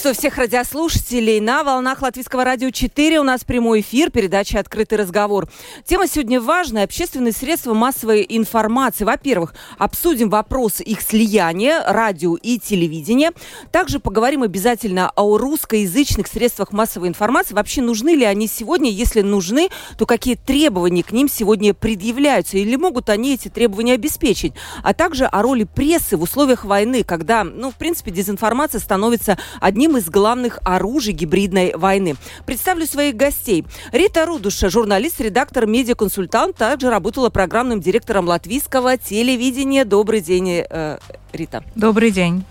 Приветствую всех радиослушателей. На волнах Латвийского радио 4 у нас прямой эфир, передача «Открытый разговор». Тема сегодня важная. Общественные средства массовой информации. Во-первых, обсудим вопрос их слияния, радио и телевидения. Также поговорим обязательно о русскоязычных средствах массовой информации. Вообще нужны ли они сегодня? Если нужны, то какие требования к ним сегодня предъявляются? Или могут они эти требования обеспечить? А также о роли прессы в условиях войны, когда, ну, в принципе, дезинформация становится одним из главных оружий гибридной войны. Представлю своих гостей. Рита Рудуша, журналист, редактор, медиаконсультант, также работала программным директором латвийского телевидения. Добрый день, э, Рита. Добрый день.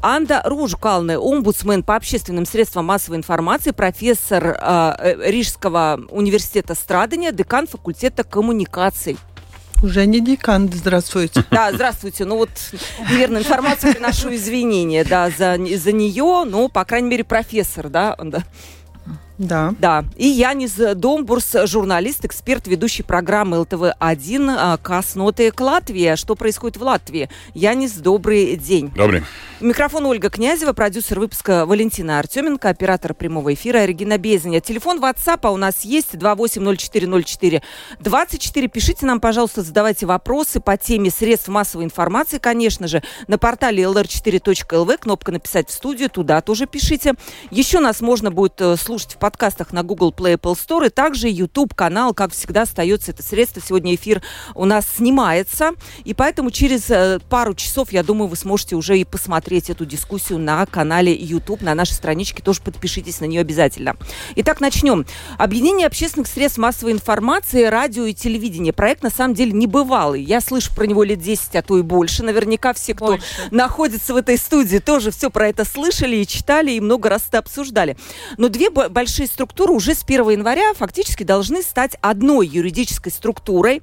Анда Ружкалны, омбудсмен по общественным средствам массовой информации, профессор э, э Рижского университета страдания, декан факультета коммуникаций. Уже не декан, здравствуйте. Да, здравствуйте. Ну вот, неверную информацию приношу извинения, да, за, за нее, ну, по крайней мере, профессор, да, да. Да. Да. И Янис Домбурс, журналист, эксперт, ведущий программы ЛТВ-1 а, «Косноты Латвия». Что происходит в Латвии? Янис, добрый день. Добрый. Микрофон Ольга Князева, продюсер выпуска Валентина Артеменко, оператор прямого эфира Регина Безеня. Телефон WhatsApp у нас есть 280404 24. Пишите нам, пожалуйста, задавайте вопросы по теме средств массовой информации, конечно же, на портале lr4.lv, кнопка «Написать в студию», туда тоже пишите. Еще нас можно будет э, слушать в подкастах на Google Play Apple Store, и также YouTube-канал, как всегда, остается это средство. Сегодня эфир у нас снимается, и поэтому через э, пару часов, я думаю, вы сможете уже и посмотреть смотреть эту дискуссию на канале YouTube, на нашей страничке. Тоже подпишитесь на нее обязательно. Итак, начнем. Объединение общественных средств массовой информации, радио и телевидение. Проект, на самом деле, небывалый. Я слышу про него лет 10, а то и больше. Наверняка все, кто больше. находится в этой студии, тоже все про это слышали и читали, и много раз это обсуждали. Но две большие структуры уже с 1 января фактически должны стать одной юридической структурой.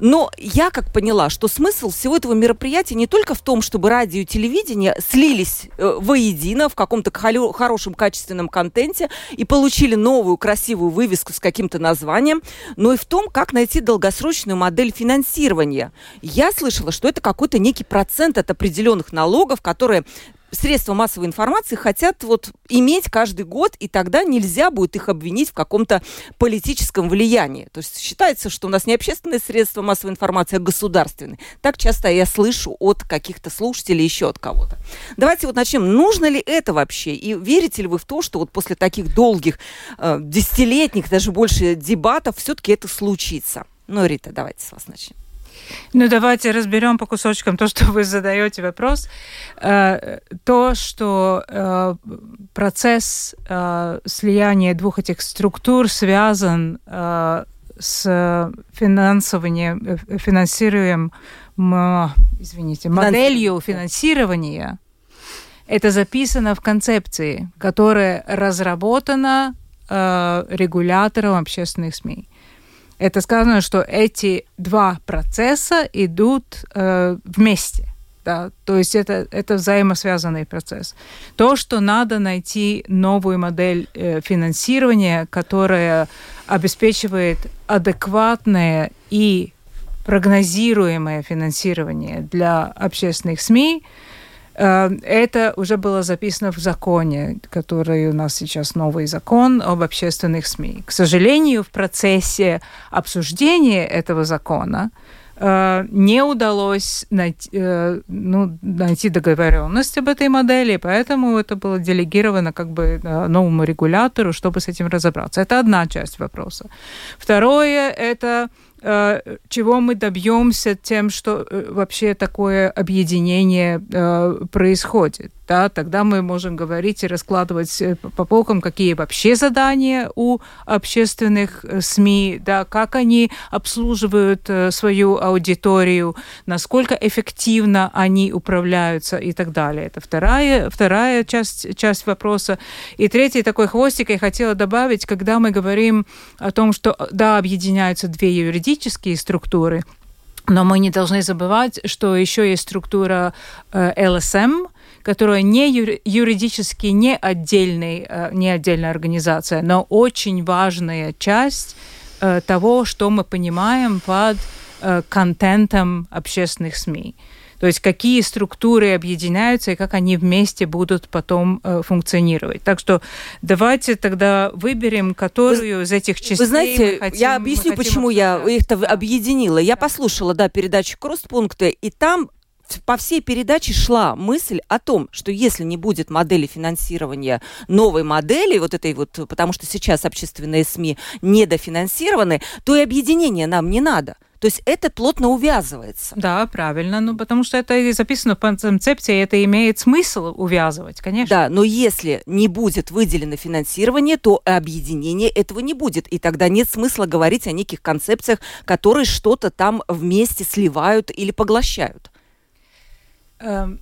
Но я как поняла, что смысл всего этого мероприятия не только в том, чтобы радио и телевидение слились э, воедино в каком-то хорошем качественном контенте и получили новую красивую вывеску с каким-то названием, но и в том, как найти долгосрочную модель финансирования. Я слышала, что это какой-то некий процент от определенных налогов, которые средства массовой информации хотят вот иметь каждый год, и тогда нельзя будет их обвинить в каком-то политическом влиянии. То есть считается, что у нас не общественные средства массовой информации, а государственные. Так часто я слышу от каких-то слушателей, еще от кого-то. Давайте вот начнем. Нужно ли это вообще? И верите ли вы в то, что вот после таких долгих, э, десятилетних, даже больше дебатов, все-таки это случится? Ну, Рита, давайте с вас начнем. Ну, давайте разберем по кусочкам то, что вы задаете вопрос. Э, то, что э, процесс э, слияния двух этих структур связан с финансированием, финансируем, извините, моделью финансирования, это записано в концепции, которая разработана регулятором общественных СМИ это сказано, что эти два процесса идут э, вместе. Да, то есть это, это взаимосвязанный процесс. То, что надо найти новую модель э, финансирования, которая обеспечивает адекватное и прогнозируемое финансирование для общественных СМИ, Э, это уже было записано в законе, который у нас сейчас новый закон об общественных СМИ. К сожалению, в процессе обсуждения этого закона э, не удалось найти, э, ну, найти договоренность об этой модели, поэтому это было делегировано как бы новому регулятору, чтобы с этим разобраться. Это одна часть вопроса. Второе – это Э, чего мы добьемся тем, что э, вообще такое объединение э, происходит. Да, тогда мы можем говорить и раскладывать э, по полкам, какие вообще задания у общественных э, СМИ, да, как они обслуживают э, свою аудиторию, насколько эффективно они управляются и так далее. Это вторая, вторая часть, часть вопроса. И третий такой хвостик я хотела добавить, когда мы говорим о том, что, да, объединяются две юридические структуры, но мы не должны забывать, что еще есть структура э, ЛСМ, которая не юридически не, отдельный, э, не отдельная организация, но очень важная часть э, того, что мы понимаем под контентом общественных СМИ. То есть какие структуры объединяются и как они вместе будут потом э, функционировать. Так что давайте тогда выберем, которую вы, из этих частей Вы знаете, хотим, я объясню, почему обсуждать. я их да. объединила. Я послушала, да, передачу «Кросспункты», и там по всей передаче шла мысль о том, что если не будет модели финансирования новой модели, вот этой вот, потому что сейчас общественные СМИ недофинансированы, то и объединение нам не надо. То есть это плотно увязывается. Да, правильно, ну потому что это и записано в концепции, это имеет смысл увязывать, конечно. Да, но если не будет выделено финансирование, то объединения этого не будет. И тогда нет смысла говорить о неких концепциях, которые что-то там вместе сливают или поглощают. Эм,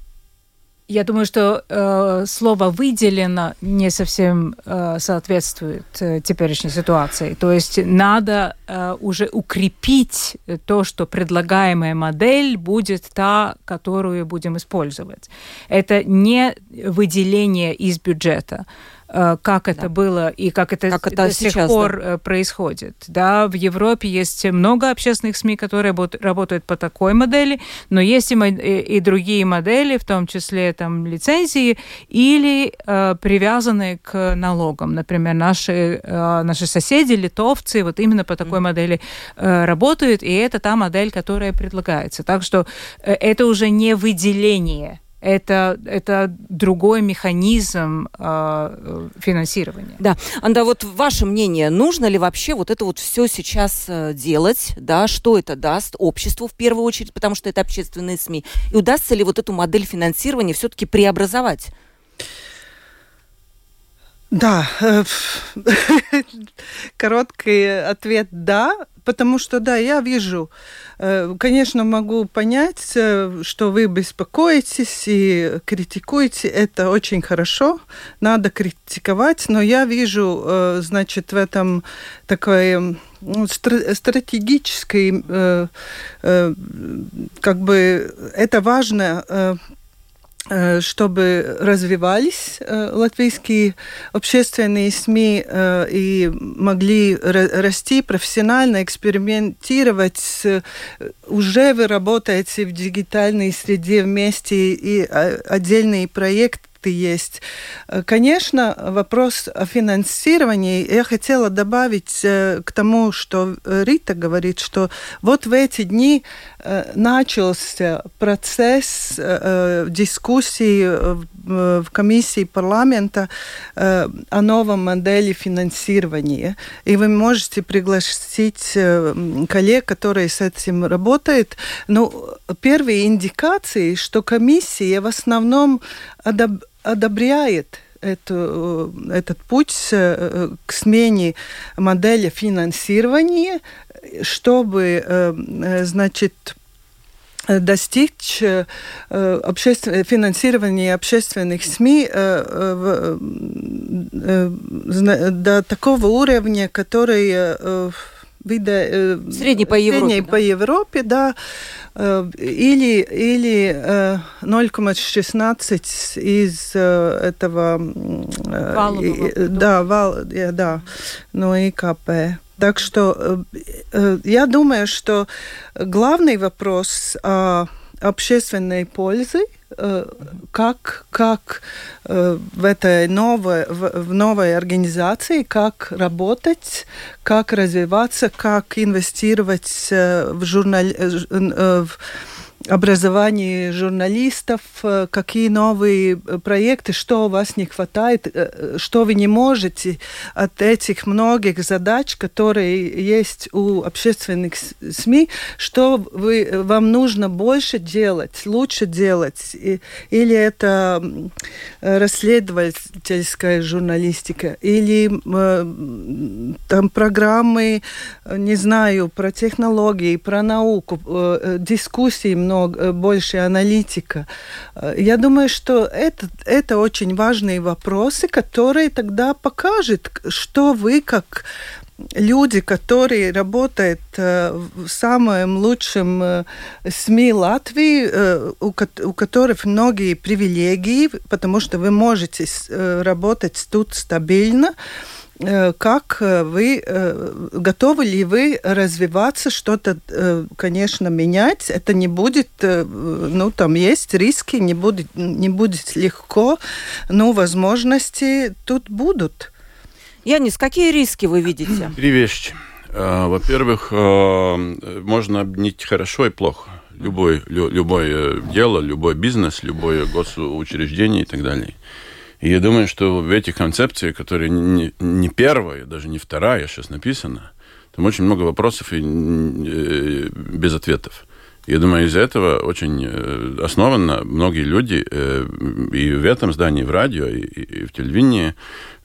я думаю, что э, слово выделено не совсем э, соответствует э, теперешней ситуации. То есть надо э, уже укрепить то, что предлагаемая модель будет та, которую будем использовать. Это не выделение из бюджета. Э, как это да. было и как это, как это до сейчас, сих пор да. Э, происходит. Да, в Европе есть много общественных СМИ, которые работают по такой модели, но есть и, и другие модели, в том числе там лицензии или э, привязанные к налогам. Например, наши, э, наши соседи, литовцы, вот именно по такой mm. модели э, работают, и это та модель, которая предлагается. Так что э, это уже не выделение это, это другой механизм э, финансирования. Да. Анда, вот ваше мнение, нужно ли вообще вот это вот все сейчас э, делать, да, что это даст обществу в первую очередь, потому что это общественные СМИ, и удастся ли вот эту модель финансирования все-таки преобразовать? Да, э, короткий ответ «да», потому что, да, я вижу, э, конечно, могу понять, э, что вы беспокоитесь и критикуете, это очень хорошо, надо критиковать, но я вижу, значит, в этом такое ну, стратегический, как бы, это важно Э, чтобы развивались э, латвийские общественные СМИ э, и могли расти профессионально, экспериментировать. Уже вы работаете в дигитальной среде вместе и отдельные проекты есть. Конечно, вопрос о финансировании. Я хотела добавить к тому, что Рита говорит, что вот в эти дни Э, начался процесс э, дискуссии в комиссии парламента э, о новом модели финансирования. И вы можете пригласить коллег, которые с этим работают. Ну, первые индикации, что комиссия в основном одоб одобряет эту, этот путь к смене модели финансирования, чтобы, э, э, значит, достичь э, обществен... финансирования общественных СМИ до такого уровня, который вида средний по Европе, средний да? по Европе, да, или или 0,16 из этого Валового, да, вал, да, ну ИКП. Так что э, э, я думаю, что главный вопрос о общественной пользе э, как, как в этой новой, в новой организации, как работать, как развиваться, как инвестировать в, журнал, в образовании журналистов, э, какие новые проекты, что у вас не хватает, что вы не можете от этих многих задач, которые есть у общественных СМИ, что вы, вам нужно больше делать, лучше делать, или это расследовательская журналистика, или там программы, не знаю, про технологии, про науку, дискуссии много, больше аналитика. Я думаю, что это, это очень важные вопросы, которые тогда покажут, что вы как люди, которые работают э, в самом лучшем э, СМИ Латвии, э, у которых многие привилегии, потому что вы можете работать тут стабильно, как вы, готовы ли вы развиваться, что-то, конечно, менять? Это не будет, ну, там есть риски, не будет, не будет легко, но возможности тут будут. Янис, какие риски вы видите? Три вещи. Во-первых, можно обнить хорошо и плохо. Любой, любое дело, любой бизнес, любое госучреждение и так далее. И я думаю, что в этих концепциях, которые не, не первая, даже не вторая сейчас написана, там очень много вопросов и э, без ответов. Я думаю, из-за этого очень э, основанно многие люди э, и в этом здании, в радио, и в телевидении,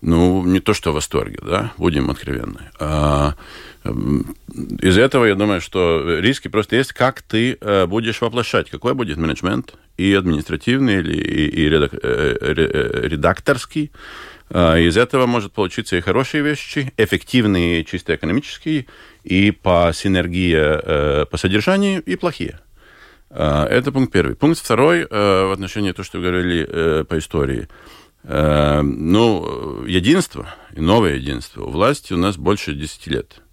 ну, не то что в восторге, да, будем откровенны. А, из этого я думаю, что риски просто есть, как ты э, будешь воплощать, какой будет менеджмент, и административный, и, и, и редакторский. А, из этого может получиться и хорошие вещи, эффективные, чисто экономические, и по синергии, э, по содержанию, и плохие. А, это пункт первый. Пункт второй э, в отношении того, что говорили э, по истории. Ну, единство, и новое единство у власти у нас больше 10 лет.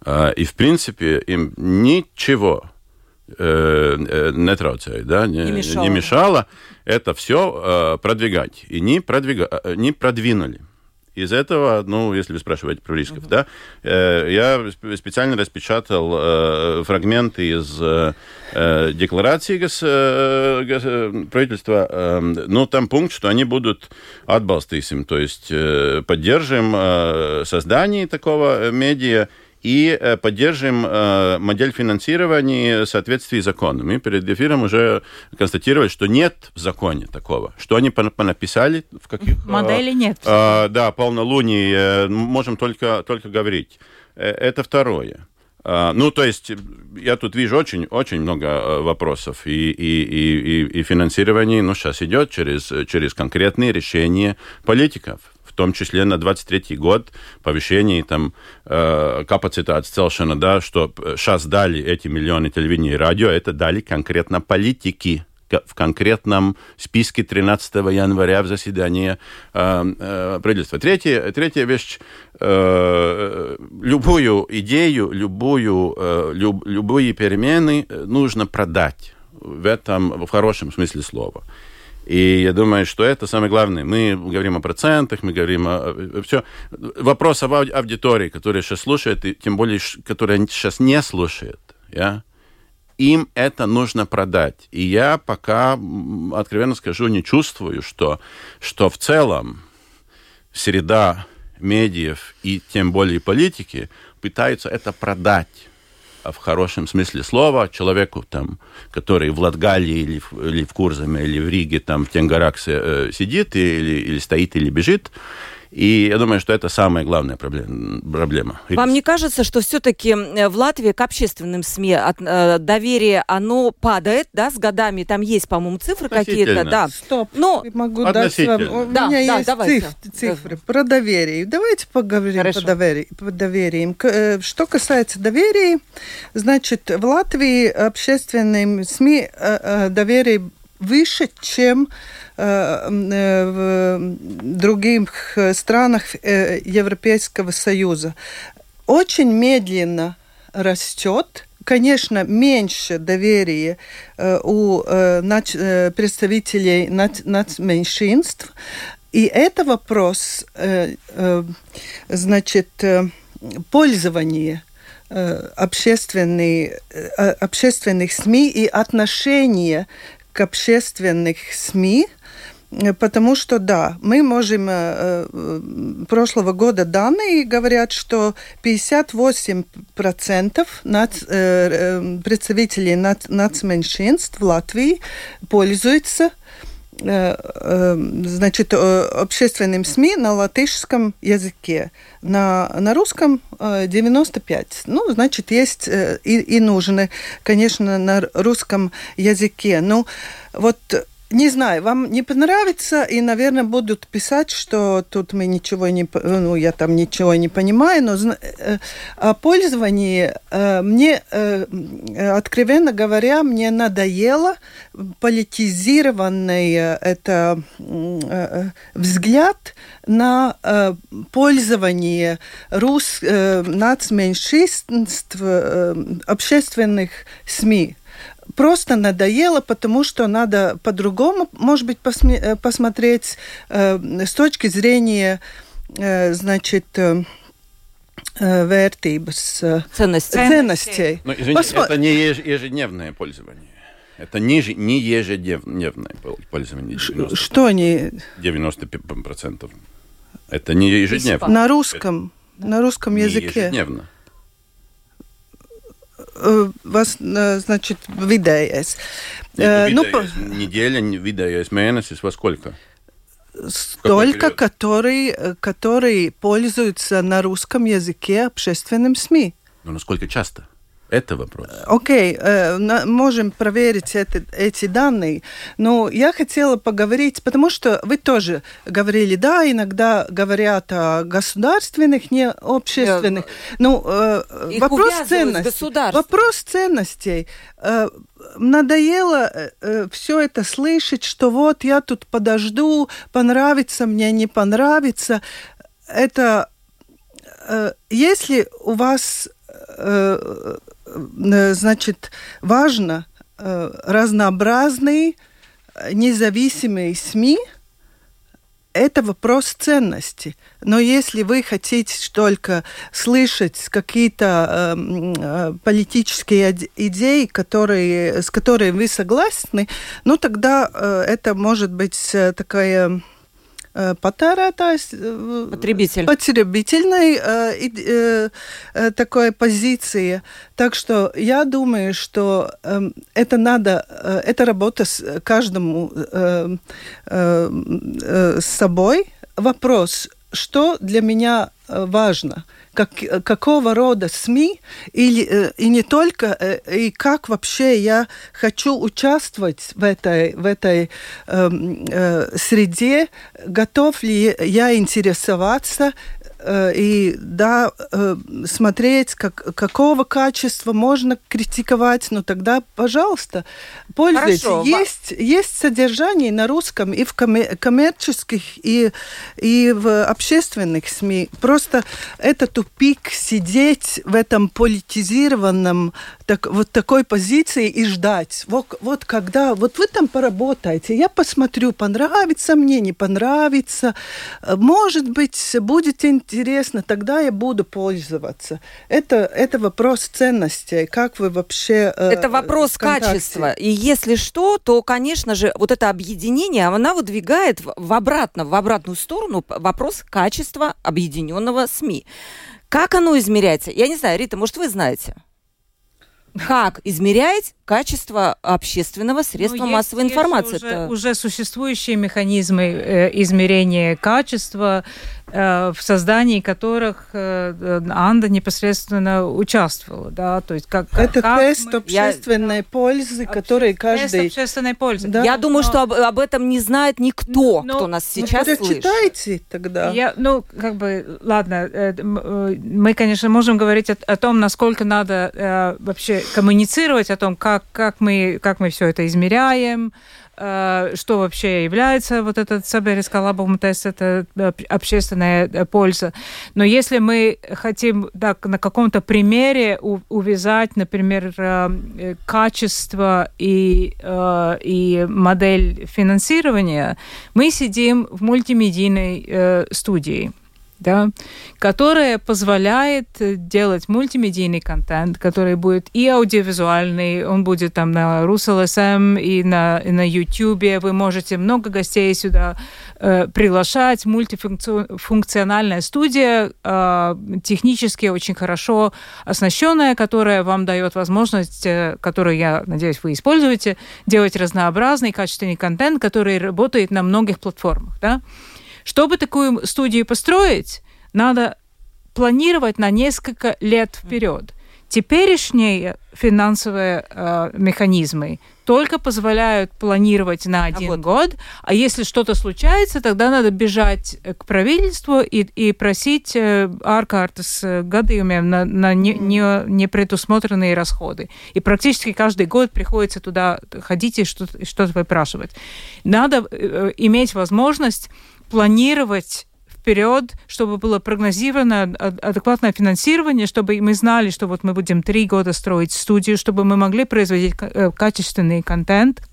А, и, в принципе, им ничего не трауцает, да, не, не, мешало. не мешало это все продвигать. И не, продвига, не продвинули. Из этого, ну, если вы спрашиваете про рисков, uh-huh. да, э, я специально распечатал э, фрагменты из э, декларации гос, э, гос, правительства. Э, ну, там пункт, что они будут отбалстысим, то есть э, поддержим э, создание такого медиа и э, поддержим э, модель финансирования в соответствии с законом. Мы перед эфиром уже констатировали, что нет в законе такого. Что они понаписали, в каких... Э, Модели нет. Да, полнолуние, можем только, только говорить. Это второе. Ну, то есть, я тут вижу очень-очень много вопросов. И, и, и, и финансирование, ну, сейчас идет через, через конкретные решения политиков том числе на 23 год повышение там э, капацитат целшина, да, что сейчас дали эти миллионы телевидения и радио, это дали конкретно политики в конкретном списке 13 января в заседании э, э, правительства. Третья, третья вещь. Э, любую идею, любую, э, люб, любые перемены нужно продать в этом, в хорошем смысле слова. И я думаю, что это самое главное. Мы говорим о процентах, мы говорим о... Все. Вопрос об аудитории, которая сейчас слушает, и тем более, которая сейчас не слушает, я, им это нужно продать. И я пока, откровенно скажу, не чувствую, что, что в целом среда медиев и тем более политики пытаются это продать в хорошем смысле слова, человеку, там, который в Латгалии или в, или в Курзаме, или в Риге, там, в Тенгораксе э, сидит, или, или стоит, или бежит, и я думаю, что это самая главная проблема. Вам не кажется, что все-таки э, в Латвии к общественным СМИ от, э, доверие, оно падает, да, с годами? Там есть, по-моему, цифры какие-то, да. Стоп, Но... могу дать вам. У да, меня да, есть давайте. цифры, цифры да. про доверие. Давайте поговорим Хорошо. по, доверию, по довериям. Э, что касается доверия, значит, в Латвии общественным СМИ э, доверие выше, чем Э, э, в других странах э, Европейского Союза. Очень медленно растет конечно, меньше доверия у представителей меньшинств. И это вопрос, значит, пользования общественные, общественных СМИ и отношение к общественных СМИ – Э, потому что, да, мы можем... Э, э, прошлого года данные говорят, что 58% над, представителей над, нацменьшинств в Латвии пользуются значит, общественным СМИ на латышском языке. На, на русском 95. Ну, значит, есть и, и нужны, конечно, на русском языке. Ну, вот не знаю, вам не понравится, и, наверное, будут писать, что тут мы ничего не, ну, я там ничего не понимаю, но э, о пользовании э, мне, э, откровенно говоря, мне надоело политизированный это взгляд на пользование рус, нацменьшинств общественных СМИ просто надоело, потому что надо по-другому, может быть, э, посмотреть э, с точки зрения, э, значит, э, э вертības, э, ценностей. ценностей. Но, извините, Посмо... это не ежедневное пользование. Это не, не ежедневное пользование. 90%. Что не? 90%. Это не ежедневно. На русском, это на русском языке. ежедневно. Э, вас, э, значит, vidējais. Нет, ну, vidējais ну, неделя, vidējais месяц, во сколько? Столько, который, который пользуются на русском языке общественным СМИ. Ну, насколько часто? Это вопрос. Окей, okay, э, можем проверить это, эти данные. Но я хотела поговорить, потому что вы тоже говорили, да, иногда говорят о государственных, не общественных. Ну, э, вопрос ценностей. Вопрос ценностей. Э, надоело все это слышать, что вот я тут подожду, понравится мне, не понравится. Это если у вас Э, значит, важно э, разнообразные независимые СМИ, это вопрос ценности. Но если вы хотите только слышать какие-то эм, э, политические идеи, которые, с которыми вы согласны, ну тогда э, это может быть э, такая Э, patērētājs, Потребитель. потребительной э, э, такой позиции. Так что я думаю, что э, это надо, э, это работа с каждому э, э, э, с собой. Вопрос, что для меня важно – как, какого рода СМИ, или, э, и не только, э, и как вообще я хочу участвовать в этой, в этой эм, э, среде, готов ли я интересоваться Э, и да, э, смотреть, как, какого качества можно критиковать, ну тогда, пожалуйста, пользуйтесь. Хорошо. Есть, есть содержание на русском и в коммерческих, и, и в общественных СМИ. Просто это тупик сидеть в этом политизированном так, вот такой позиции и ждать. Вот, вот когда, вот вы там поработаете, я посмотрю, понравится мне, не понравится. Может быть, будет интересно, тогда я буду пользоваться. Это, это вопрос ценностей, как вы вообще... Э, это вопрос качества. И если что, то, конечно же, вот это объединение, она выдвигает в обратно, в обратную сторону вопрос качества объединенного СМИ. Как оно измеряется? Я не знаю, Рита, может, вы знаете? Как измерять качество общественного средства ну, массовой есть, информации? Есть уже, уже существующие механизмы э, измерения качества Э, в создании которых э, Анда непосредственно участвовала, да, то есть как это как тест мы... общественной я... пользы, который каждый тест общественной пользы. Да? Я думаю, что об, об этом не знает никто, ну, кто нас сейчас ну, слышит. Читайте тогда. Я, ну, как бы, ладно, э, мы, конечно, можем говорить о, о том, насколько надо э, вообще коммуницировать о том, как как мы как мы все это измеряем Э, что вообще является вот этот Саберис лабовый тест, это э, общественная э, польза. Но если мы хотим так, на каком-то примере увязать, например, качество и, и модель финансирования, мы сидим в мультимедийной студии. Да, которая позволяет делать мультимедийный контент, который будет и аудиовизуальный, он будет там на РусЛСМ и на, и на YouTube. Вы можете много гостей сюда э, приглашать. Мультифункциональная студия, э, технически очень хорошо оснащенная, которая вам дает возможность, э, которую, я надеюсь, вы используете, делать разнообразный качественный контент, который работает на многих платформах. Да? Чтобы такую студию построить, надо планировать на несколько лет вперед. Теперешние финансовые э, механизмы только позволяют планировать на один а вот. год, а если что-то случается, тогда надо бежать к правительству и, и просить э, ārkārtas gadījumiem на, на не, не, непредусмотренные расходы. И практически каждый год приходится туда ходить и что-то, что-то выпрашивать. Надо э, иметь возможность планировать вперед, чтобы было прогнозировано адекватное финансирование, чтобы мы знали, что вот мы будем три года строить студию, чтобы мы могли производить э, качественный контент,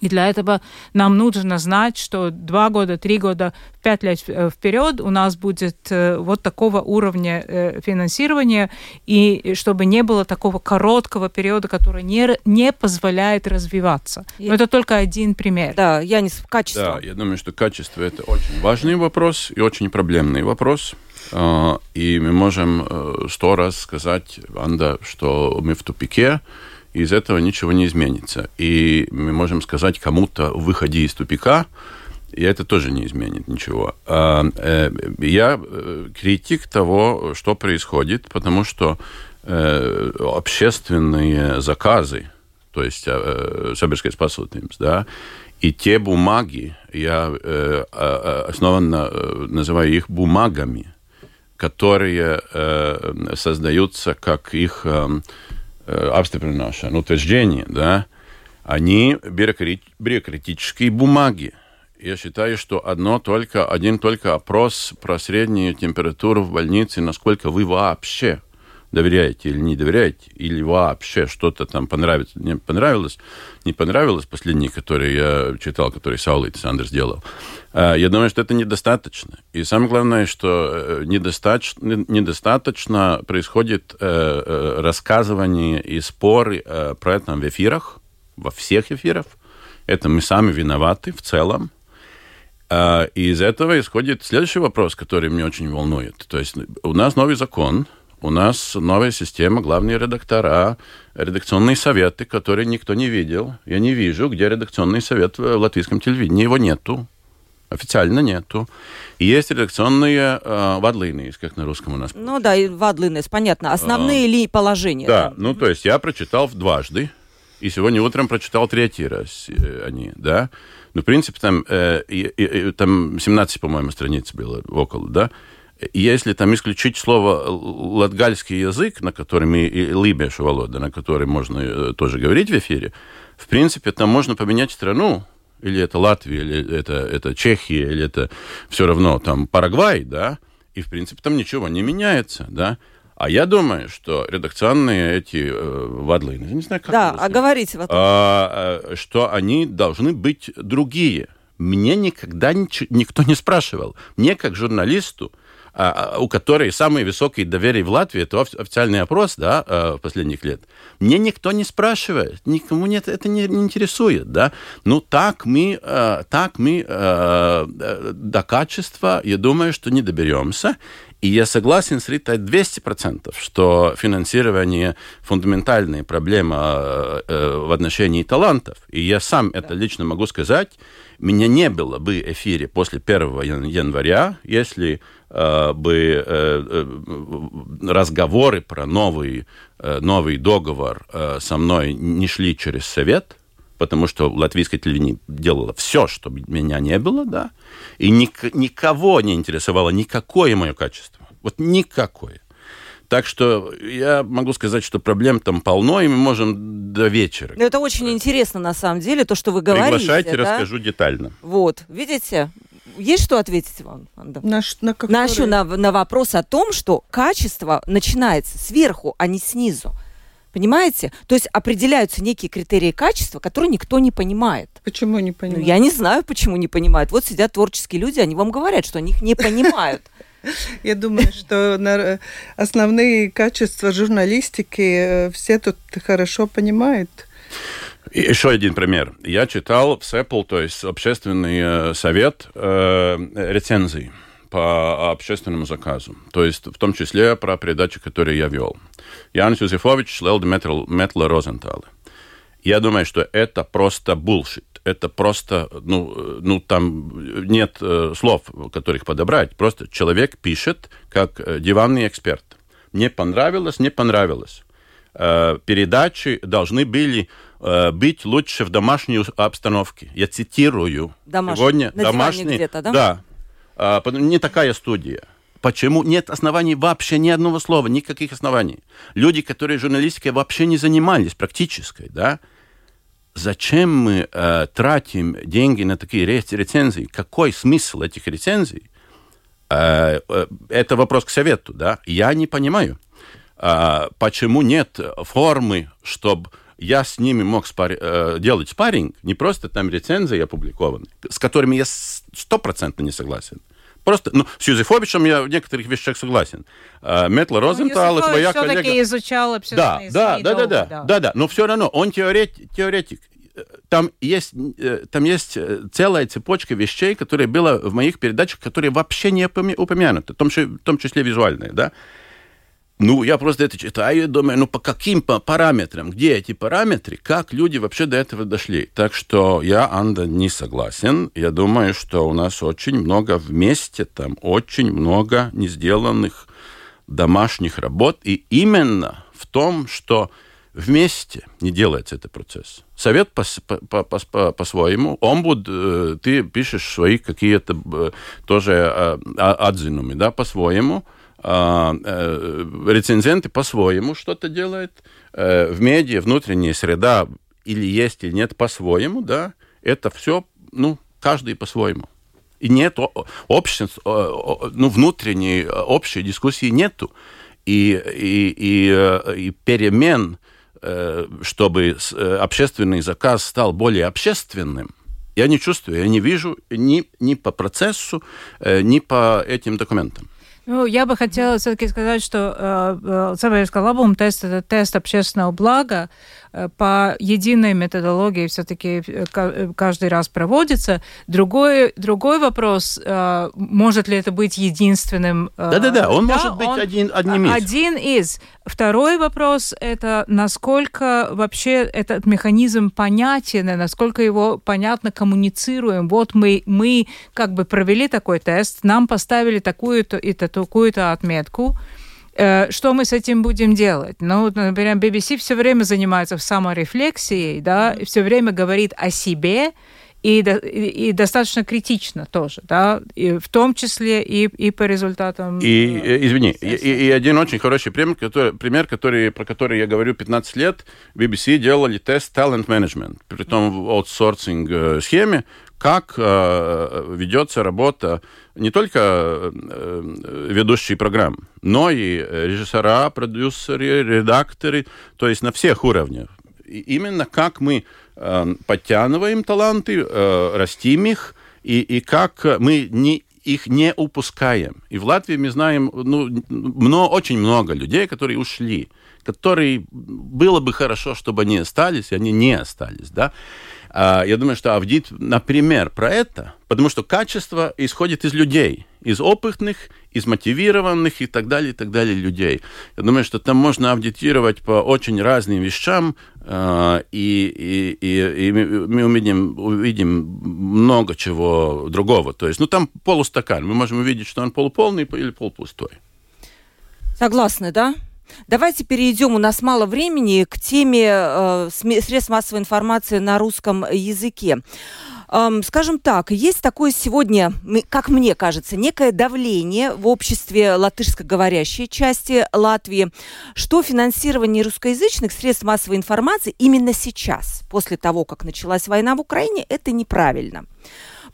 и для этого нам нужно знать, что два года, три года, пять лет э, вперед у нас будет э, вот такого уровня э, финансирования, и чтобы не было такого короткого периода, который не, не позволяет развиваться. Но это только один пример. Да, я не качество. Да, я думаю, что качество это очень важный вопрос и очень проблемный вопрос. А, и мы можем сто раз сказать, Анда, что мы в тупике, из этого ничего не изменится. И мы можем сказать кому-то, выходи из тупика, и это тоже не изменит ничего. А, э, я э, критик того, что происходит, потому что э, общественные заказы, то есть Сабирская спасательность, да, и те бумаги, я основанно называю их бумагами, которые создаются как их apstiprināšana, утверждение, да, они бюрократические бумаги. Я считаю, что одно только, один только опрос про среднюю температуру в больнице, насколько вы вообще доверяете или не доверяете, или вообще что-то там понравится, не понравилось, не понравилось, последний, который я читал, который Саул Александр сделал. А, я думаю, что это недостаточно. И самое главное, что э, недостаточно, недостаточно происходит э, э, рассказывание и споры про это в эфирах, во всех эфирах. Это мы сами виноваты в целом. И из этого исходит следующий вопрос, который меня очень волнует. То есть у нас новый закон – у нас новая система, главные редактора, редакционные советы, которые никто не видел. Я не вижу, где редакционный совет в латвийском телевидении. Его нету. Официально нету. И есть редакционные э, вадлины, как на русском у нас. Ну да, и вадлины, понятно. Основные а, ли положения? Да, там. ну то есть я прочитал дважды, и сегодня утром прочитал третий раз э, они, да. Ну, в принципе, там, э, э, там 17, по-моему, страниц было около, да если там исключить слово латгальский язык, на который мы, и либешу Волода, на который можно э, тоже говорить в эфире, в принципе, там можно поменять страну, или это Латвия, или это, это Чехия, или это все равно там Парагвай, да, и, в принципе, там ничего не меняется, да. А я думаю, что редакционные эти э, вадлины, не знаю, как Да, а говорите вот. А, а, что они должны быть другие. Мне никогда нич- никто не спрашивал. Мне, как журналисту, у которой самые высокие доверие в Латвии, это официальный опрос да, а, последних лет. Мне никто не спрашивает, никому нет, это не, не интересует. Да? Ну, так мы, так мы до качества, я думаю, что не доберемся. И я согласен с Ритой 200%, что финансирование – фундаментальная проблема в отношении талантов. И я сам это лично могу сказать. Меня не было бы эфире после 1 января, если Э, бы э, э, разговоры про новый, новый договор со мной не шли через совет, потому что латвийское телевидение делало все, чтобы меня не было, да, и ник- никого не интересовало никакое мое качество. Вот никакое. Так что я могу сказать, что проблем там полно, и мы можем до вечера. Но это очень интересно, на самом деле, то, что вы говорите. Приглашайте, да? расскажу детально. Вот, видите, есть что ответить вам, Анда? На, на, который... на, на вопрос о том, что качество начинается сверху, а не снизу. Понимаете? То есть определяются некие критерии качества, которые никто не понимает. Почему не понимают? Ну, я не знаю, почему не понимают. Вот сидят творческие люди, они вам говорят, что они их не понимают. Я думаю, что основные качества журналистики все тут хорошо понимают. Еще один пример. Я читал в СЭПЛ, то есть общественный совет э, рецензий по общественному заказу. То есть в том числе про передачи, которые я вел. Янис Юзефович, Лелда Метла Розенталы. Я думаю, что это просто булшит. Это просто, ну, ну там нет э, слов, которых подобрать. Просто человек пишет как э, диванный эксперт. Мне понравилось, не понравилось. Э, передачи должны были э, быть лучше в домашней обстановке. Я цитирую. Домашний. Сегодня На домашний. да? Да, а, не такая студия. Почему нет оснований вообще ни одного слова, никаких оснований? Люди, которые журналистикой вообще не занимались практической, да? Зачем мы э, тратим деньги на такие рецензии? Какой смысл этих рецензий? Э, э, это вопрос к совету, да? Я не понимаю, э, почему нет формы, чтобы я с ними мог спар... Э, делать спарринг, не просто там рецензии опубликованы, с которыми я стопроцентно не согласен, Просто, ну, с Юзефовичем я в некоторых вещах согласен. А, Метла Розентал, ну, твоя коллега... все-таки изучал да, да, да, да, да, да, да, но все равно он теоретик, теоретик. Там есть, э, там есть э, целая цепочка вещей, которые было в моих передачах, которые вообще не упомянуты, в том, в том числе визуальные, да. Ну, я просто это читаю и думаю, ну, по каким параметрам, где эти параметры, как люди вообще до этого дошли. Так что я, Анда, не согласен. Я думаю, что у нас очень много вместе, там очень много не сделанных домашних работ. И именно в том, что вместе не делается этот процесс. Совет по-своему, по, по, по, по омбуд, э, ты пишешь свои какие-то э, тоже э, отзинумы, да, по-своему – а, рецензенты по-своему что-то делают, э, в медиа внутренняя среда или есть, или нет по-своему, да, это все, ну, каждый по-своему. И нет общества, ну, внутренней общей дискуссии нету. И, и, и, и перемен, э, чтобы общественный заказ стал более общественным, я не чувствую, я не вижу ни, ни по процессу, ни по этим документам. Ну, я бы хотела все-таки сказать, что э, Sabiedriskā labuma тест – это тест общественного блага, Э, по единой методологии все-таки э, э, каждый раз проводится. Другой, другой вопрос, может ли это быть единственным? Да-да-да, он да, может быть он один, одним из. Один из. Второй вопрос – это насколько вообще этот механизм понятен, и насколько его понятно коммуницируем. Вот мы, мы как бы провели такой тест, нам поставили такую-то и такую-то отметку, Э, что мы с этим будем делать? Ну, например, BBC все время занимается саморефлексией, да, все время говорит о себе, и, и, и достаточно критично тоже, да, и в том числе и, и по результатам. И, э, э извини, и, и один очень хороший пример, который, пример который, про который я говорю 15 лет, BBC делали тест talent management, при том в аутсорсинг э, схеме, как э, ведется работа не только э, ведущие программ, но и режиссера, продюсеры, редакторы, то есть на всех уровнях. И именно как мы э, подтягиваем таланты, э, растим их, и, и как мы не их не упускаем. И в Латвии мы знаем ну, много, очень много людей, которые ушли, которые было бы хорошо, чтобы они остались, и они не остались, да. А, я думаю, что Авдит, например, про это, потому что качество исходит из людей, из опытных, из мотивированных и так далее, и так далее людей. Я думаю, что там можно аудитировать по очень разным вещам, а, и, и, и, и мы увидим, увидим много чего другого. То есть, ну, там полустакан. Мы можем увидеть, что он полуполный или полупустой. Согласны, да? Давайте перейдем, у нас мало времени, к теме э, средств массовой информации на русском языке. Эм, скажем так, есть такое сегодня, как мне кажется, некое давление в обществе латышскоговорящей части Латвии, что финансирование русскоязычных средств массовой информации именно сейчас, после того, как началась война в Украине, это неправильно.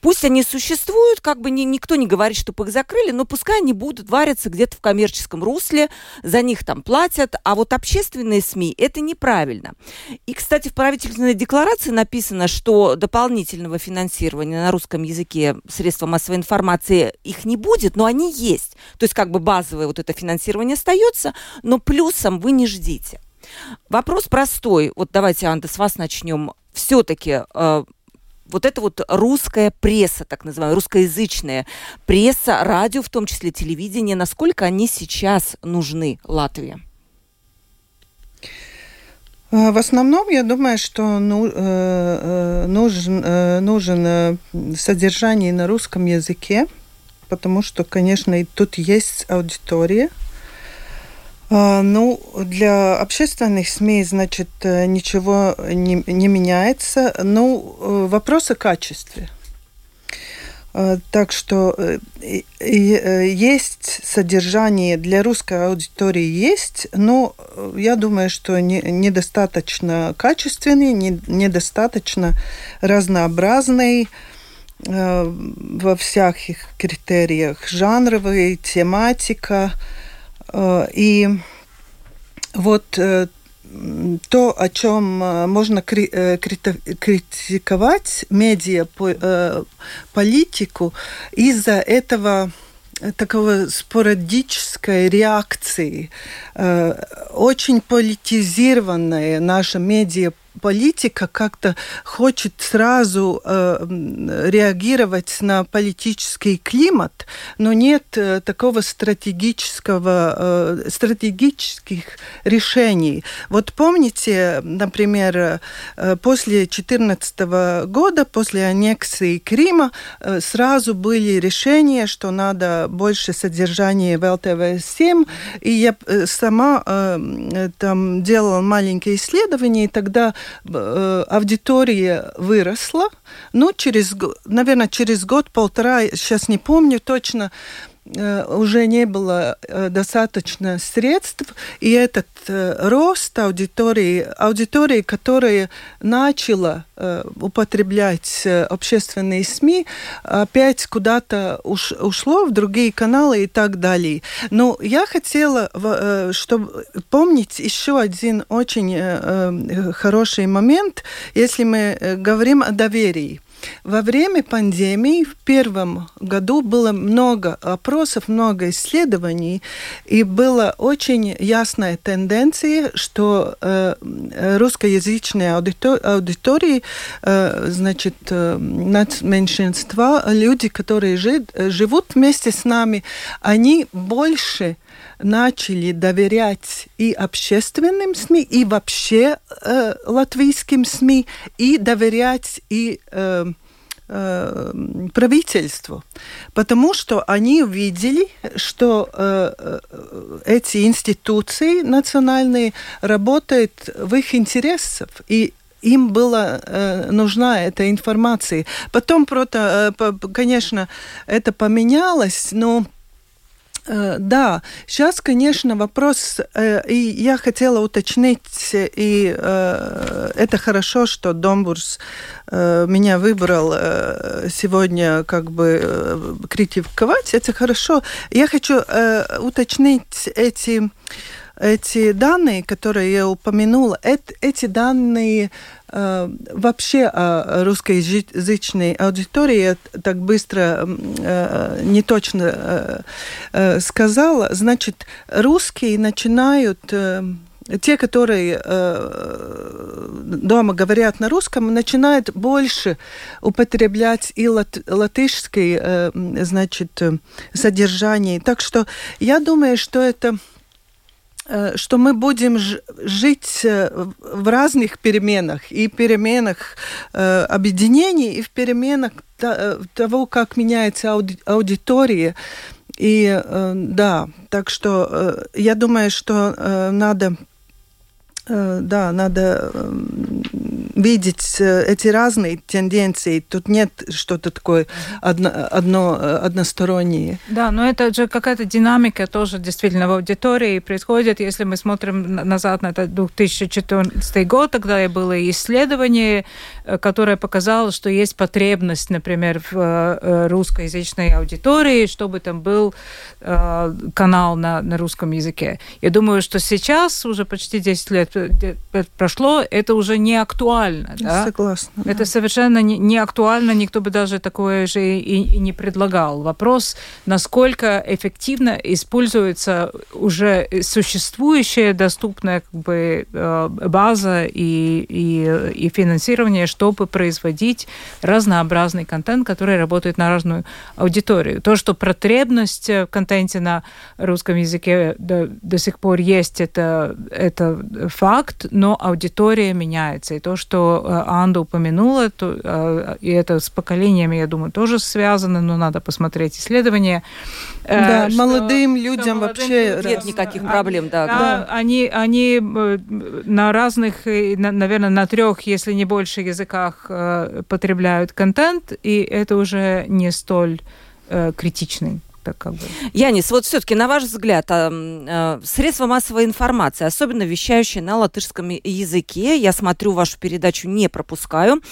Пусть они существуют, как бы ни, никто не говорит, чтобы их закрыли, но пускай они будут вариться где-то в коммерческом русле, за них там платят, а вот общественные СМИ – это неправильно. И, кстати, в правительственной декларации написано, что дополнительного финансирования на русском языке средства массовой информации их не будет, но они есть. То есть как бы базовое вот это финансирование остается, но плюсом вы не ждите. Вопрос простой. Вот давайте, Анта, с вас начнем. Все-таки э, вот это вот русская пресса, так называемая, русскоязычная пресса, радио, в том числе телевидение, насколько они сейчас нужны Латвии? Э, в основном, я думаю, что ну, э, э, нужен, нужен содержание на русском языке, потому что, конечно, и тут есть аудитория – ну, для общественных СМИ, значит, э, ничего не, не меняется. Ну, э, вопрос о качестве. А, так что э, есть содержание для русской аудитории есть, но я думаю, что не, недостаточно качественный, не, недостаточно разнообразный во всех их критериях. Жанровый, тематика – Э, и вот э, то, о чем э, можно критиковать медиа политику из-за этого такого спорадической реакции, очень политизированная наша медиа политика как-то хочет сразу э, реагировать на политический климат, но нет э, такого стратегического, э, стратегических решений. Вот помните, например, э, после 2014 года, после аннексии Крыма, э, сразу были решения, что надо больше содержания в ЛТВ-7, и я э, сама э, там делала маленькие исследования, и тогда Э, аудитория выросла, ну, через, наверное, через год-полтора, сейчас не помню точно, Э, уже не было э, достаточно средств, и этот э, рост аудитории, аудитории, которая начала употреблять общественные СМИ, опять куда-то уш, ушло в другие каналы и так далее. Но я хотела, чтобы помнить еще один очень хороший момент, если мы говорим о доверии. Во время пандемии в первом году было много опросов, много исследований, и была очень ясная тенденция, что э, русскоязычные аудитор аудитории, э, значит, э, меньшинства, люди, которые жи живут вместе с нами, они больше начали доверять и общественным СМИ, и вообще э, латвийским СМИ, и доверять и э, э, правительству, потому что они увидели, что э, э эти институции национальные работают в их интересах, и им была э, нужна эта информация. Потом, просто, э, конечно, это поменялось, но да, сейчас, конечно, вопрос, э, и я хотела уточнить, и э, это хорошо, что Домбурс меня выбрал сегодня как бы критиковать, это хорошо. Я хочу уточнить эти эти данные, которые я упомянула, эти данные Э, вообще о русскоязычной аудитории так быстро э, не точно э, сказала. Значит, русские начинают те, которые э, дома говорят на русском, начинают больше употреблять и лат, латышское, э, значит, содержание. Так что я думаю, что это Э, что мы будем жить э, в разных переменах, и переменах э, объединений, и в переменах того, как меняется аудитория. И да, так что я думаю, что надо Э, да, надо видеть э, эти разные тенденции. Тут нет что-то такое одно, одно, э, одностороннее. Да, но это же какая-то динамика тоже действительно в аудитории происходит. Если мы смотрим назад на это 2014 год, тогда было исследование, которое показало, что есть потребность, например, в русскоязычной аудитории, чтобы там был канал на, на русском языке. Я думаю, что сейчас, уже почти 10 лет прошло, это уже не актуально. Да? Согласна. Это да. совершенно не, не актуально, никто бы даже такое же и, и не предлагал. Вопрос, насколько эффективно используется уже существующая доступная как бы, э, база и, и, и финансирование, чтобы производить разнообразный контент, который работает на разную аудиторию. То, что потребность в контенте на русском языке до, до сих пор есть, это, это факт, но аудитория меняется. И то, что э, Анда упомянула, то, э, и это с поколениями, я думаю, тоже связано, но надо посмотреть исследования. Э, да, что, молодым людям молодым вообще нет никаких проблем, да. да. Они, они на разных, наверное, на трех, если не больше языках потребляют контент, и это уже не столь критичный так как бы. Янис, вот все-таки, на ваш взгляд, а, а, средства массовой информации, особенно вещающие на латышском языке, я смотрю вашу передачу, не пропускаю,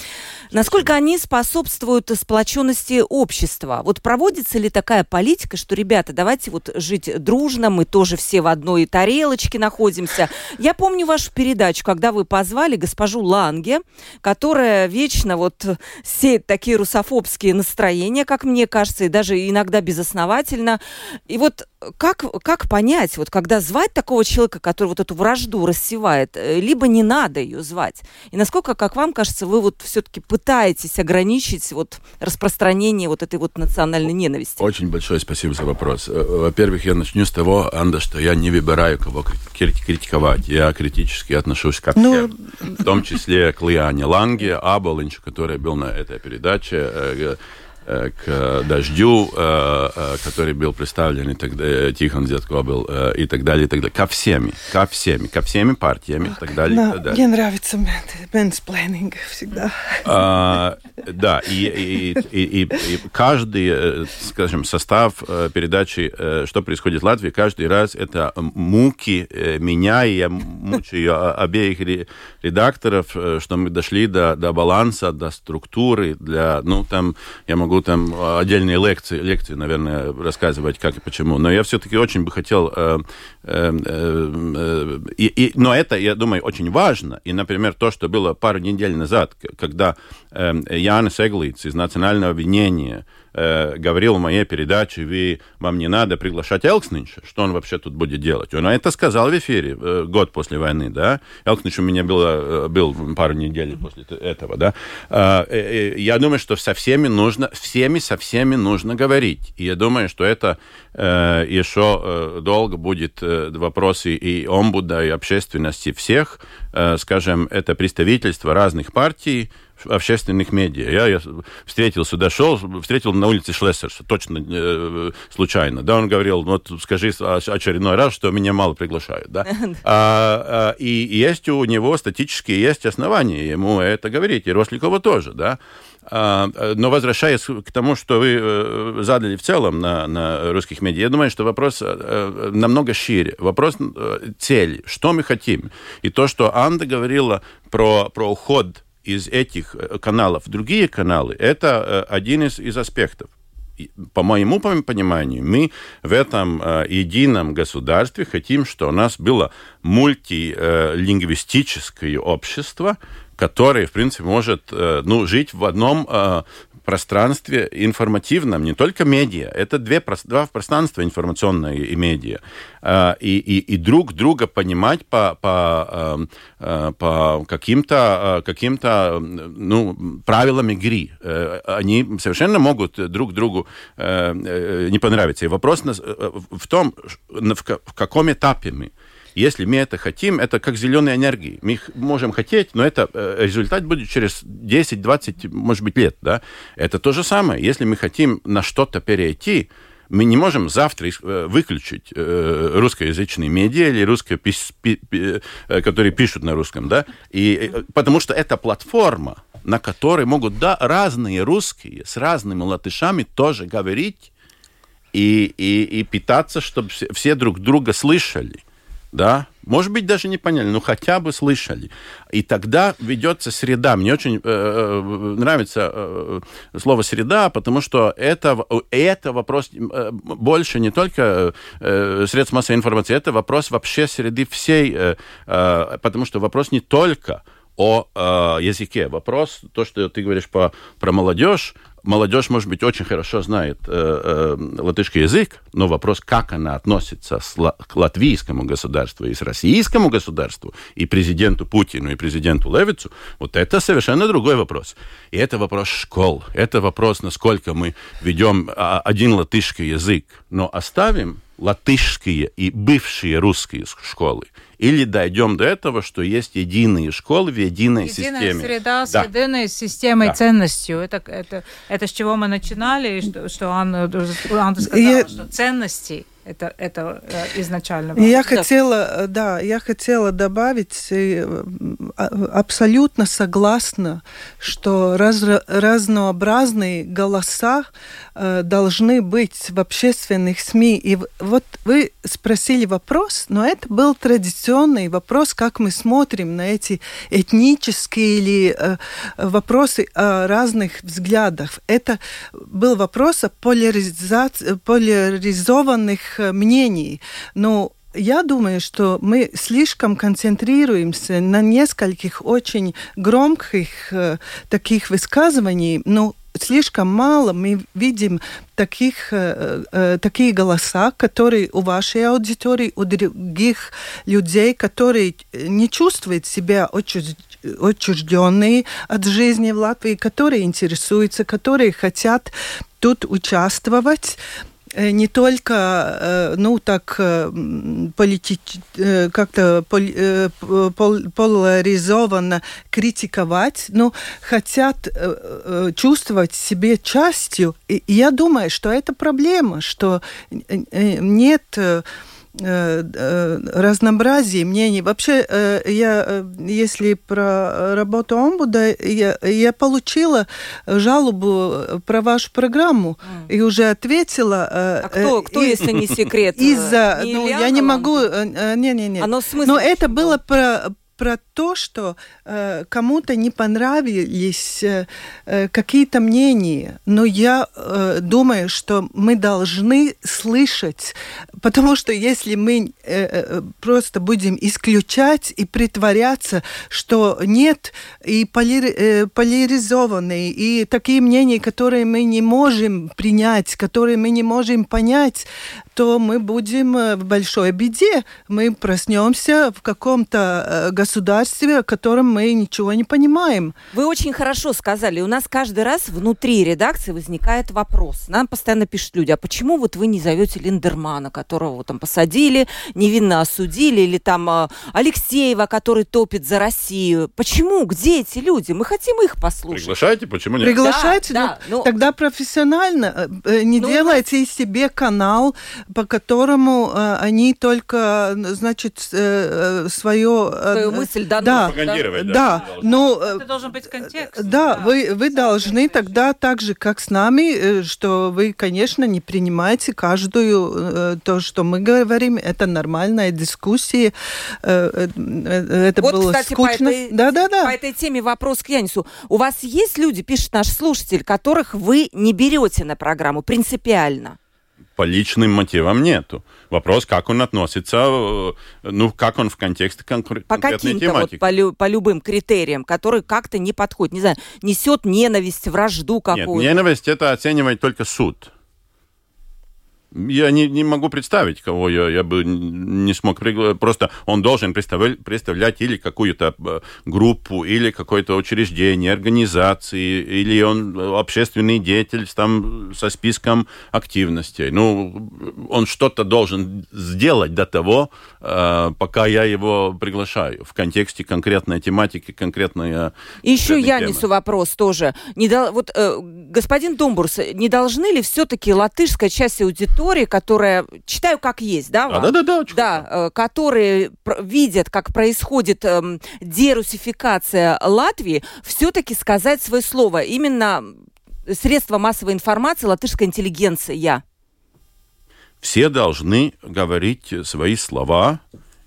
насколько они способствуют сплоченности общества? Вот проводится ли такая политика, что, ребята, давайте вот жить дружно, мы тоже все в одной тарелочке находимся. Я помню вашу передачу, когда вы позвали госпожу Ланге, которая вечно вот сеет такие русофобские настроения, как мне кажется, и даже иногда безосновательно обязательно. И вот как, как понять, вот когда звать такого человека, который вот эту вражду рассевает, э, либо не надо ее звать? И насколько, как вам кажется, вы вот все-таки пытаетесь ограничить вот распространение вот этой вот национальной ненависти? Очень большое спасибо за вопрос. Э, во-первых, я начну с того, Анда, что я не выбираю, кого критиковать. Я критически отношусь ко ну, всем, ну... в том числе к Лиане Ланге, Аболиньшу, который был на этой передаче, э, Э, к дождю, э, э, который был представлен, и тогда Тихон Дзядко был, и так далее, и так далее. Ко всеми, ко всеми, ко всеми партиями, и так далее. Да, и так далее. мне нравится мэнсплейнинг всегда. А, да, и, и, и, и, и каждый, скажем, состав передачи «Что происходит в Латвии», каждый раз это муки меня, и я мучаю обеих редакторов, что мы дошли до, до баланса, до структуры, для, ну, там, я могу могу там э, отдельные лекции, лекции, наверное, рассказывать, как и почему. Но я все-таки очень бы хотел... Э, э, э, и, и, но это, я думаю, очень важно. И, например, то, что было пару недель назад, когда э, Янис Эглиц из Национального обвинения э, говорил в моей передаче, вы, вам не надо приглашать Элкснича, что он вообще тут будет делать. Он это сказал в эфире э, год после войны, да. Элкснич у меня было, э, был пару недель после этого, да. Э, э, я думаю, что со всеми нужно, всеми со всеми нужно говорить. И я думаю, что это э, еще э, долго будет э, вопросы и омбуда, и общественности всех, э, скажем, это представительство разных партий, общественных медиа. Я, я встретился, дошел, встретил на улице Шлессерса, точно э, случайно. Да, он говорил, вот скажи очередной раз, что меня мало приглашают. Да? а, а, и есть у него статические есть основания ему это говорить, и Росликова тоже. Да? А, но возвращаясь к тому, что вы э, задали в целом на, на русских медиа, я думаю, что вопрос э, намного шире. Вопрос цели, что мы хотим. И то, что Анда говорила про, про уход из этих э, каналов в другие каналы, это э, один из, из аспектов. По моему пониманию, мы в этом э, едином государстве хотим, что у нас было мультилингвистическое общество, которое, в принципе, может ну, жить в одном пространстве информативном, не только медиа, это две, два пространства информационное и медиа, а, и, и, и друг друга понимать по, по, эм, э, по каким-то а, каким ну, правилам игры. Э, они совершенно могут друг другу э, не понравиться. И вопрос в том, в каком этапе мы. Если мы это хотим, это как зеленая энергия. Мы их можем хотеть, но это э, результат будет через 10-20, может быть, лет. Да? Это то же самое. Если мы хотим на что-то перейти, Мы не можем завтра э, выключить э, русскоязычные медиа или русские, которые пишут на русском, да, и, потому что это платформа, на которой могут да, разные русские с разными латышами тоже говорить и, и, и питаться, чтобы все друг друга слышали да, может быть, даже не поняли, но хотя бы слышали. И тогда ведется среда. Мне очень э, э нравится э, слово среда, потому что это, это вопрос э, больше не только э, средств массовой информации, это вопрос вообще среды всей, э, э, потому что вопрос не только о э, языке. Вопрос, то, что ты говоришь по, про молодежь, молодежь, может быть, очень хорошо знает э, э, латышский язык, но вопрос, как она относится с, к латвийскому государству и с российскому государству, и президенту Путину, и президенту Левицу, вот это совершенно другой вопрос. И это вопрос школ, это вопрос, насколько мы ведем а, один латышский язык, но оставим латышские и бывшие русские школы. Или дойдем до этого, что есть единые школы в единой Единая системе. среда с да. единой системой да. ценностью. Это, это, это с чего мы начинали, что, что Анна, Анна сказала, Я... что ценности это, это э, изначально важно. Я хотела, э, да, я хотела добавить, э, а, абсолютно согласна, что раз, разнообразные голоса должны быть в общественных СМИ. И вот вы спросили вопрос, но это был традиционный вопрос, как мы смотрим на эти этнические или вопросы о разных взглядах. Это был вопрос о поляризации, поляризованных Э, мнений. Но я думаю, что мы слишком концентрируемся на нескольких очень громких э, таких высказываний, но слишком мало мы видим таких, э, э, такие голоса, которые у вашей аудитории, у других людей, которые не чувствуют себя отчужденные от жизни в Латвии, которые интересуются, которые хотят тут участвовать. Э, не только, э, ну, так, э, политич... как-то поляризованно критиковать, но хотят чувствовать себе частью. И я думаю, что это проблема, что нет Э, э, разнообразие мнений. Вообще, э, я, если про работу омбуда, я, я получила жалобу про вашу программу mm. и уже ответила. А кто, кто и, если не секрет? Из-за, ну, я не могу, не-не-не. Оно смысл Но это было про про то, что э, кому-то не понравились э, э, какие-то мнения, но я э, думаю, что мы должны слышать, потому что если мы э, э просто будем исключать и притворяться, что нет и поляри, э, поляризованные и такие мнения, которые мы не можем принять, которые мы не можем понять, то мы будем э, в большой беде. Мы проснемся в каком-то э, государстве, о котором мы ничего не понимаем. Вы очень хорошо сказали. У нас каждый раз внутри редакции возникает вопрос. Нам постоянно пишут люди, а почему вот вы не зовете Линдермана, которого там посадили, невинно осудили, или там э, Алексеева, который топит за Россию? Почему? Где эти люди? Мы хотим их послушать. Приглашайте, почему нет? Приглашайте, да, да, но... тогда профессионально. Не ну, делайте нас... из себе канал по которому э, они только, значит, э, свое... Э, мысль. Да, пропагандировать. Да, да. Ну, Это должен быть контекст. Да, да. вы, вы должны тогда так же, как с нами, что вы, конечно, не принимаете каждую, то, что мы говорим, это нормальная дискуссия. Это вот, было кстати, скучно. По этой, да, да, да. По этой теме вопрос к Янису. У вас есть люди, пишет наш слушатель, которых вы не берете на программу принципиально? По личным мотивам нету. Вопрос, как он относится, э, ну, как он в контексте конкр- по конкретной тематики. Вот, по, лю- по любым критериям, которые как-то не подходят. Не знаю, несет ненависть, вражду какую-то. Нет, ненависть это оценивает только суд. Я не, не могу представить, кого я, я бы не смог пригласить. Просто он должен представлять, представлять или какую-то э, группу, или какое-то учреждение, организации, или он общественный деятель там со списком активностей. Ну, он что-то должен сделать до того, э, пока я его приглашаю в контексте конкретной тематики, конкретной И еще я темы. несу вопрос тоже. Не до... Вот, э, господин Думбурс, не должны ли все-таки латышская часть аудитории аудитории, которая, читаю как есть, да? А, да, да, да. Да, э, которые видят, как происходит эм, дерусификация Латвии, все-таки сказать свое слово. Именно средства массовой информации, латышская интеллигенция. Все должны говорить свои слова,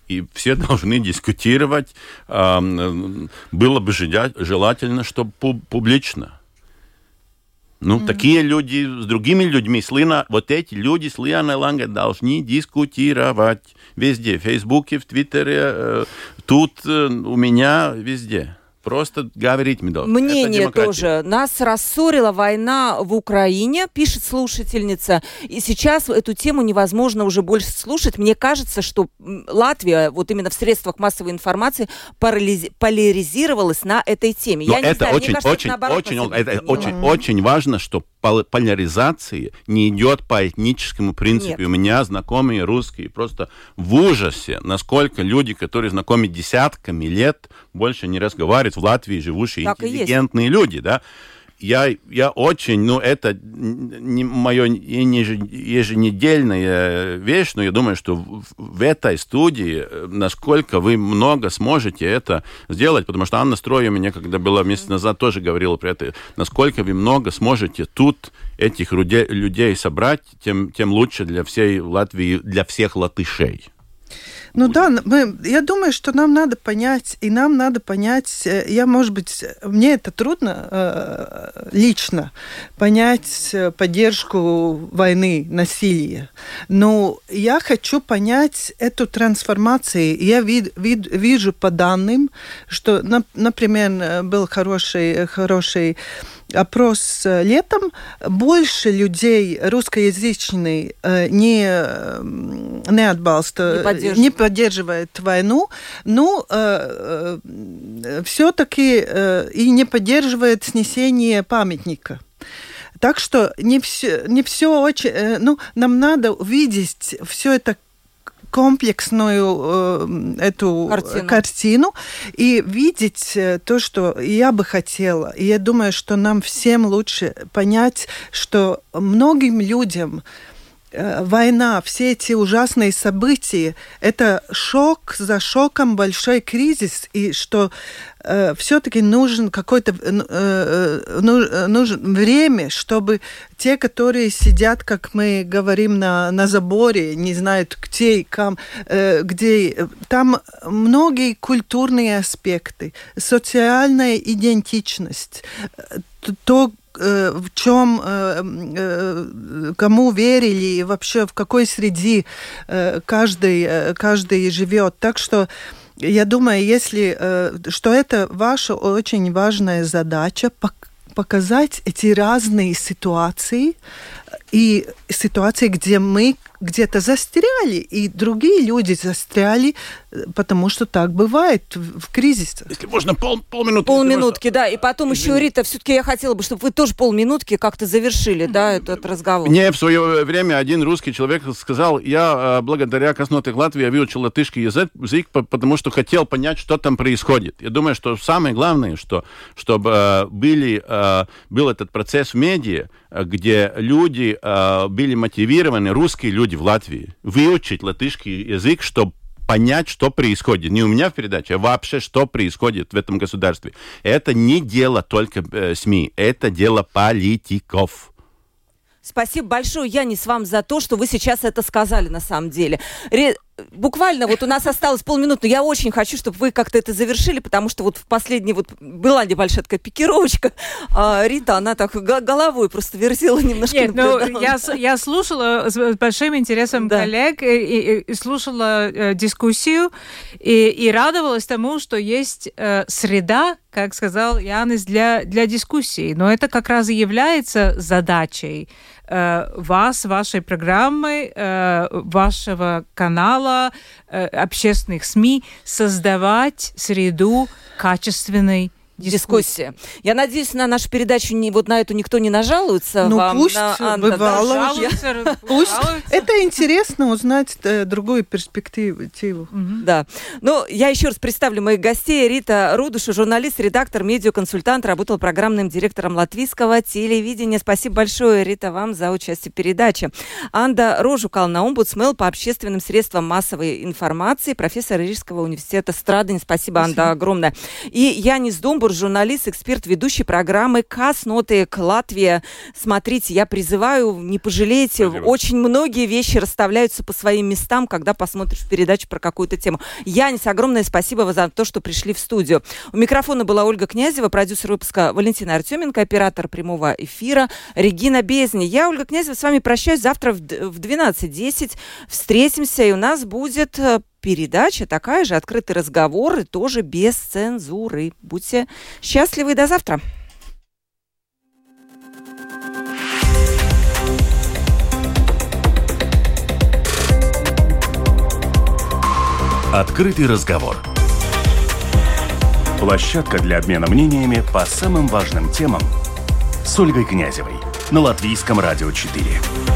и все должны дискутировать. Было бы желательно, чтобы публично. Ну, mm-hmm. такие люди с другими людьми, с Лина, вот эти люди с Лианой Ланге должны дискутировать везде, в Фейсбуке, в Твиттере, э, тут, э, у меня, везде. Просто говорить должны. Мнение тоже. Нас рассорила война в Украине, пишет слушательница. И сейчас эту тему невозможно уже больше слушать. Мне кажется, что Латвия вот именно в средствах массовой информации поляризировалась на этой теме. Но Я это не знаю, очень, кажется, очень, это очень, это очень, очень важно, что поляризации не идет по этническому принципу. Нет. У меня знакомые русские просто в ужасе, насколько люди, которые знакомы десятками лет, больше не разговаривают в Латвии, живущие так интеллигентные люди, да я, я очень, ну, это не мое еженедельная вещь, но я думаю, что в, в этой студии, э, насколько вы много сможете это сделать, потому что Анна Строй у меня, когда была месяц назад, тоже говорила про это, насколько вы много сможете тут этих людей собрать, тем, тем лучше для всей Латвии, для всех латышей. Ну да, мы, я думаю, что нам надо понять, и нам надо понять, э, я, может быть, мне это трудно э, лично понять э, поддержку войны, насилия, но я хочу понять эту трансформацию. Я вид, вид, вижу по данным, что, например, э, был хороший, хороший опрос э, летом, больше людей русскоязычных э, не, не отбалста, не поддерживает, не поддерживает войну, но э, все-таки и не поддерживает снесение памятника. Так что не все, не все очень... Ну, нам надо увидеть все это комплексную э, эту картину. картину и видеть э, то, что я бы хотела. И я думаю, что нам всем лучше понять, что многим людям Э, война, все эти ужасные события, это шок за шоком, большой кризис, и что э, все-таки нужен какое-то э, э, э нужен время, чтобы те, которые сидят, как мы говорим, на, на заборе, не знают, где, кам, э, где там многие культурные аспекты, социальная идентичность, то, Э, в чем, э, э, кому верили и вообще в какой среде каждый, каждый живет. Так что я думаю, если, что это ваша очень важная задача показать эти разные ситуации и ситуации, где мы где-то застряли, и другие люди застряли, э, потому что так бывает в кризисе. Если можно, пол, полминутки. Полминутки, да. И потом Извини. еще, Рита, все-таки я хотела бы, чтобы вы тоже полминутки как-то завершили, да, этот разговор. Мне в свое время один русский человек сказал, я э, благодаря Коснотой Латвии я выучил латышский язык, язык, потому что хотел понять, что там происходит. Я думаю, что самое главное, что чтобы э, были, был этот процесс в медиа, где люди были мотивированы, русские люди, люди в Латвии выучить латышский язык, чтобы понять, что происходит. Не у меня в передаче, а вообще, что происходит в этом государстве. Это не дело только э, СМИ, это дело политиков. Спасибо большое, Янис, вам за то, что вы сейчас это сказали на самом деле буквально вот у нас осталось полминуты, но я очень хочу, чтобы вы как-то это завершили, потому что вот в последней вот была небольшая такая пикировочка, а Рита, она так головой просто верзила немножко. Нет, ну, я, я слушала с большим интересом да. коллег и, и, и слушала э, дискуссию и, и радовалась тому, что есть э, среда, как сказал Янис, для, для дискуссии. Но это как раз и является задачей Э, вас, вашей программы, э, вашего канала, э, общественных СМИ создавать среду качественной дискуссия. Я надеюсь, на нашу передачу не, вот на эту никто не нажалуется. Ну, вам, пусть на Анна, бывало да. Жалуются, Пусть жалуются. это интересно узнать э, другую перспективу. Да. Ну, я еще раз представлю моих гостей. Рита Рудуша, журналист, редактор, медиаконсультант, работал программным директором латвийского телевидения. Спасибо большое, Рита, вам за участие в передаче. Анда Рожукална, омбудсмен по общественным средствам массовой информации, профессор Рижского университета Страдань. Спасибо, Анда, огромное. И Янис Домбур, журналист, эксперт, ведущий программы КАС Нотек Латвия. Смотрите, я призываю, не пожалейте. Спасибо. Очень многие вещи расставляются по своим местам, когда посмотришь передачу про какую-то тему. Янис, огромное спасибо за то, что пришли в студию. У микрофона была Ольга Князева, продюсер выпуска Валентина Артеменко, оператор прямого эфира Регина Безни. Я, Ольга Князева, с вами прощаюсь. Завтра в 12.10 встретимся, и у нас будет э, передача такая же, открытый разговор, и тоже без цензуры. Будьте счастливы и до завтра. Открытый разговор. Площадка для обмена мнениями по самым важным темам с Ольгой Князевой на Латвийском радио 4.